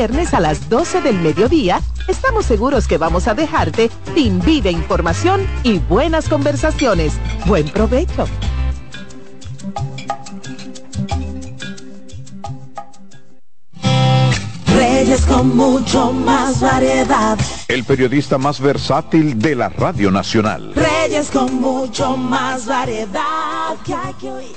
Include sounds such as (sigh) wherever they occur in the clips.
viernes a las 12 del mediodía, estamos seguros que vamos a dejarte sin vida información y buenas conversaciones. Buen provecho. Reyes con mucho más variedad. El periodista más versátil de la Radio Nacional. Reyes con mucho más variedad que hay que oír.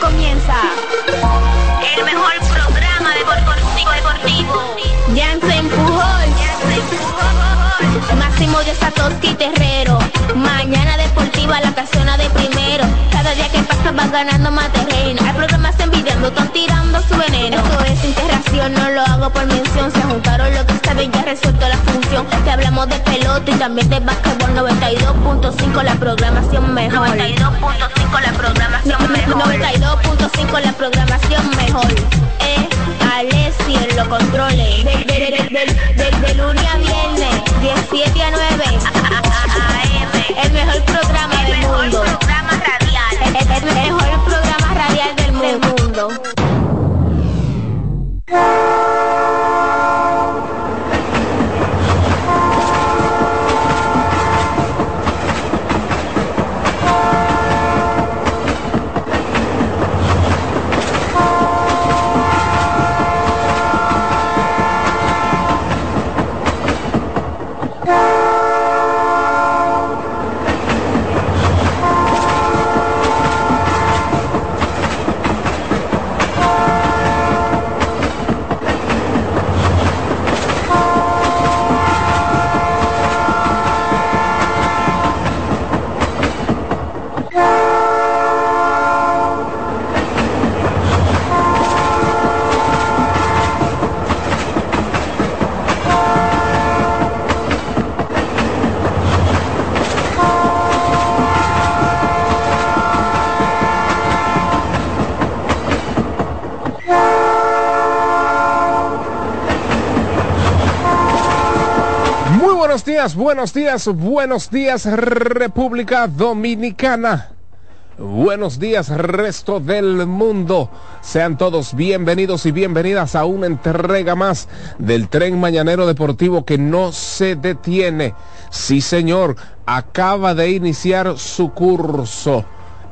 Comienza el mejor programa deportivo deportivo. Empujó, ya se empujó. Máximo de Satoshi Terrero. Mañana deportiva la casona de primero. Cada día que pasa va ganando más terreno. Hay programas envidiando, están tirando su veneno. Esto es integración, no lo hago por mención. Se juntaron lo que ya resuelto la función. Te hablamos de pelota y también de básquetbol 92.5 la programación mejor. 92.5 la programación mejor. 92.5 la programación mejor. Eh, Alessi en los controles. De, de, de, de, de lunes a viernes, 17 a 9. Días, buenos días, buenos días República Dominicana. Buenos días resto del mundo. Sean todos bienvenidos y bienvenidas a una entrega más del tren mañanero deportivo que no se detiene. Sí señor, acaba de iniciar su curso.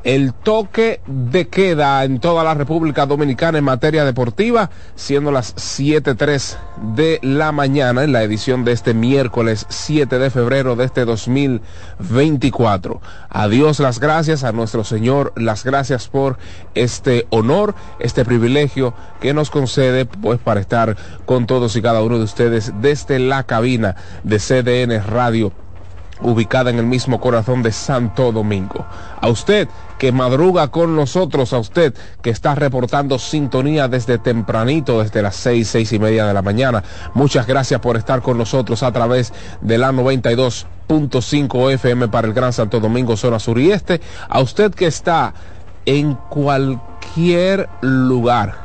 El toque de queda en toda la República Dominicana en materia deportiva, siendo las 7.03 de la mañana en la edición de este miércoles 7 de febrero de este 2024. A Dios las gracias, a nuestro Señor las gracias por este honor, este privilegio que nos concede pues para estar con todos y cada uno de ustedes desde la cabina de CDN Radio ubicada en el mismo corazón de Santo Domingo. A usted que madruga con nosotros, a usted que está reportando sintonía desde tempranito, desde las seis, seis y media de la mañana. Muchas gracias por estar con nosotros a través de la 92.5 FM para el Gran Santo Domingo, zona sur y este. A usted que está en cualquier lugar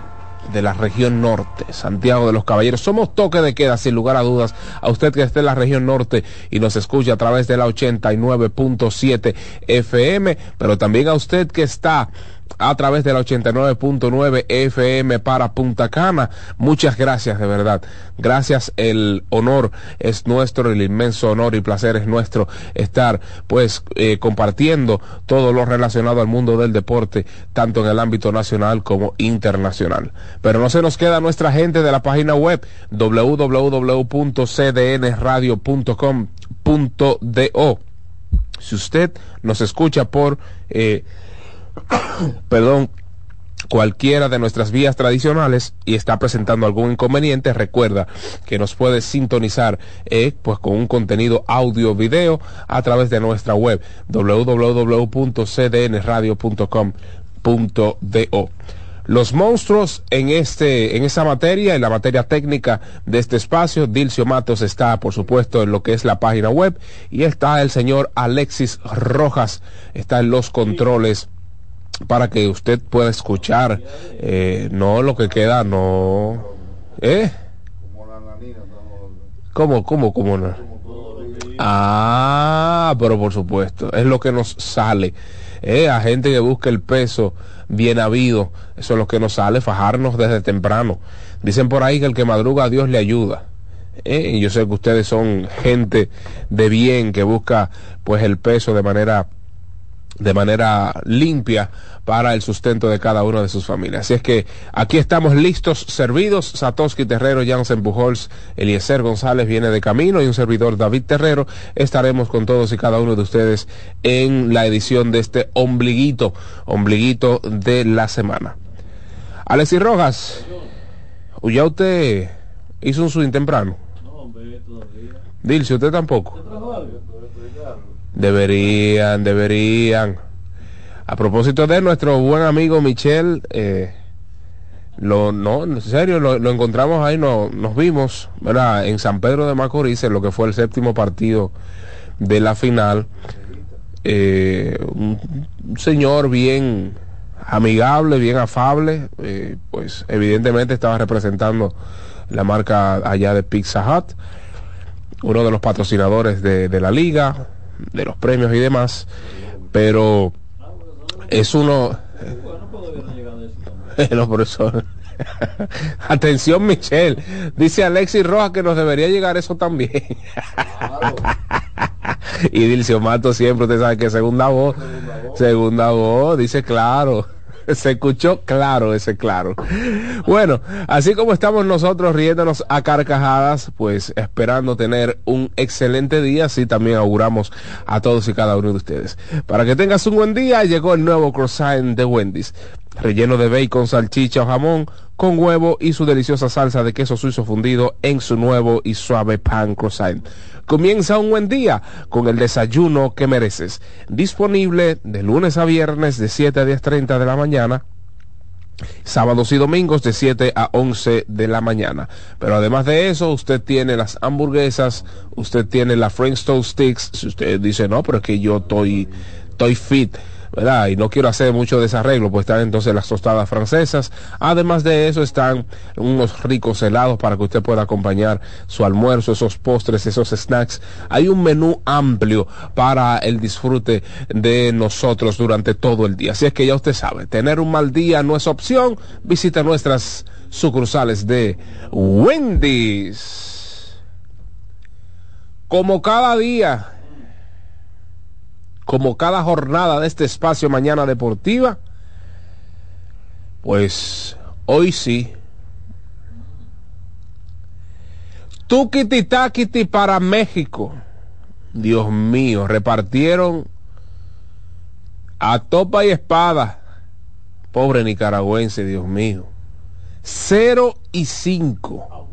de la región norte, Santiago de los Caballeros. Somos toque de queda, sin lugar a dudas, a usted que esté en la región norte y nos escucha a través de la 89.7 FM, pero también a usted que está a través de la 89.9 FM para Punta Cana. Muchas gracias, de verdad. Gracias, el honor es nuestro, el inmenso honor y placer es nuestro estar, pues, eh, compartiendo todo lo relacionado al mundo del deporte, tanto en el ámbito nacional como internacional. Pero no se nos queda nuestra gente de la página web www.cdnradio.com.do. Si usted nos escucha por eh, perdón, cualquiera de nuestras vías tradicionales y está presentando algún inconveniente, recuerda que nos puedes sintonizar eh, pues con un contenido audio video a través de nuestra web www.cdnradio.com.do. los monstruos en este, en esa materia, en la materia técnica de este espacio. Dilcio Matos está, por supuesto, en lo que es la página web y está el señor Alexis Rojas, está en los controles para que usted pueda escuchar, eh, no lo que queda, no, ¿eh? ¿Cómo, cómo, cómo no? Ah, pero por supuesto, es lo que nos sale. Eh, a gente que busca el peso bien habido, eso es lo que nos sale, fajarnos desde temprano. Dicen por ahí que el que madruga a Dios le ayuda. Eh, yo sé que ustedes son gente de bien que busca pues el peso de manera de manera limpia para el sustento de cada una de sus familias. Así es que aquí estamos listos, servidos. Satoshi Terrero, Jansen Pujols, Eliezer González viene de camino y un servidor David Terrero. Estaremos con todos y cada uno de ustedes en la edición de este ombliguito, ombliguito de la semana. Alexis Rojas, ya usted hizo un swing temprano. No, todavía. Dilce, usted tampoco. Deberían, deberían. A propósito de nuestro buen amigo Michel, eh, lo, no, en serio, lo, encontramos ahí, no, nos vimos, ¿verdad? En San Pedro de Macorís, en lo que fue el séptimo partido de la final. Eh, un, señor bien amigable, bien afable, eh, pues evidentemente estaba representando la marca allá de Pizza Hut, uno de los patrocinadores de, de la liga, de los premios y demás, pero es uno... (laughs) los profesores. (laughs) Atención, Michelle. Dice Alexis Rojas que nos debería llegar eso también. (laughs) y Dilcio Mato siempre, usted sabe que segunda voz, segunda voz, dice claro. (laughs) Se escuchó claro ese claro. Bueno, así como estamos nosotros riéndonos a carcajadas, pues esperando tener un excelente día, así también auguramos a todos y cada uno de ustedes. Para que tengas un buen día, llegó el nuevo croissant de Wendy's, relleno de bacon, salchicha o jamón, con huevo y su deliciosa salsa de queso suizo fundido en su nuevo y suave pan croissant. Comienza un buen día con el desayuno que mereces. Disponible de lunes a viernes de 7 a 10.30 de la mañana. Sábados y domingos de 7 a 11 de la mañana. Pero además de eso, usted tiene las hamburguesas, usted tiene la French Toast Sticks. Si usted dice, no, pero es que yo estoy, estoy fit Y no quiero hacer mucho desarreglo, pues están entonces las tostadas francesas. Además de eso están unos ricos helados para que usted pueda acompañar su almuerzo, esos postres, esos snacks. Hay un menú amplio para el disfrute de nosotros durante todo el día. Así es que ya usted sabe, tener un mal día no es opción. Visita nuestras sucursales de Wendy's. Como cada día como cada jornada de este espacio Mañana Deportiva, pues hoy sí. Tukiti Takiti para México. Dios mío, repartieron a topa y espada. Pobre nicaragüense, Dios mío. Cero y cinco.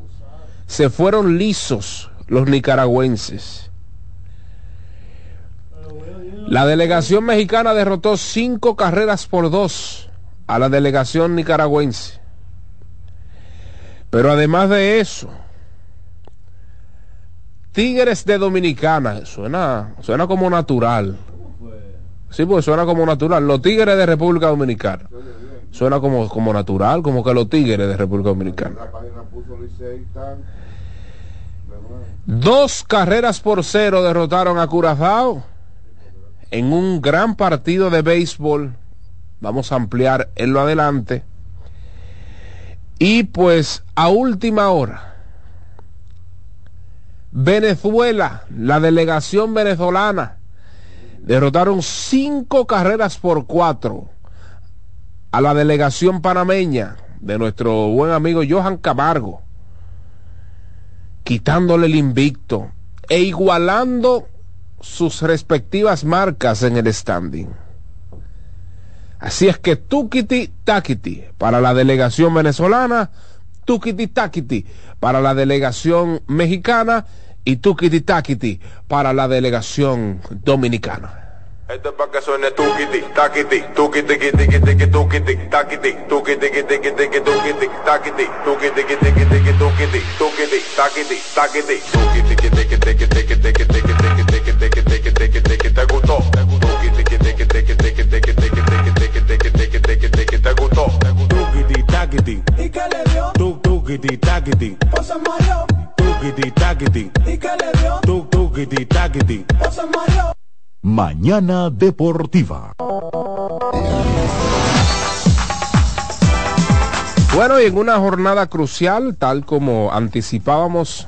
Se fueron lisos los nicaragüenses. La delegación mexicana derrotó cinco carreras por dos a la delegación nicaragüense. Pero además de eso, Tigres de Dominicana, suena, suena como natural. Sí, pues suena como natural. Los Tigres de República Dominicana. Suena como, como natural, como que los Tigres de República Dominicana. Dos carreras por cero derrotaron a Curazao en un gran partido de béisbol. Vamos a ampliar en lo adelante. Y pues a última hora, Venezuela, la delegación venezolana, derrotaron cinco carreras por cuatro a la delegación panameña de nuestro buen amigo Johan Camargo, quitándole el invicto e igualando sus respectivas marcas en el standing. Así es que Tukiti Takiti para la delegación venezolana, Tukiti Takiti para la delegación mexicana y Tukiti Takiti para la delegación dominicana. Esto es para que suene tiqui, tiqui, tuquiti, taquiti, tuquiti, tiqui, tiqui, tuquiti, taquiti, tuquiti, tiqui, tiqui, tuquiti, tuquiti, taquiti, taquiti, tuquiti, tiqui, tiqui, tiqui, tiqui, tiqui, tiqui, tiqui, tiqui, tiqui, tiqui, tiqui, te gustó, tiqui, tiqui, tiqui, tiqui, tiqui, tiqui, tiqui, tiqui, tiqui, te gustó, tuquiti, taquiti, ¿Y qué le dio? tu, tuquiti, taquiti, Pues se mareó. tuquiti, taquiti, ¿Y qué le dio? tu, tuquiti, taquiti. Pues se mareó. Mañana Deportiva. Bueno, y en una jornada crucial, tal como anticipábamos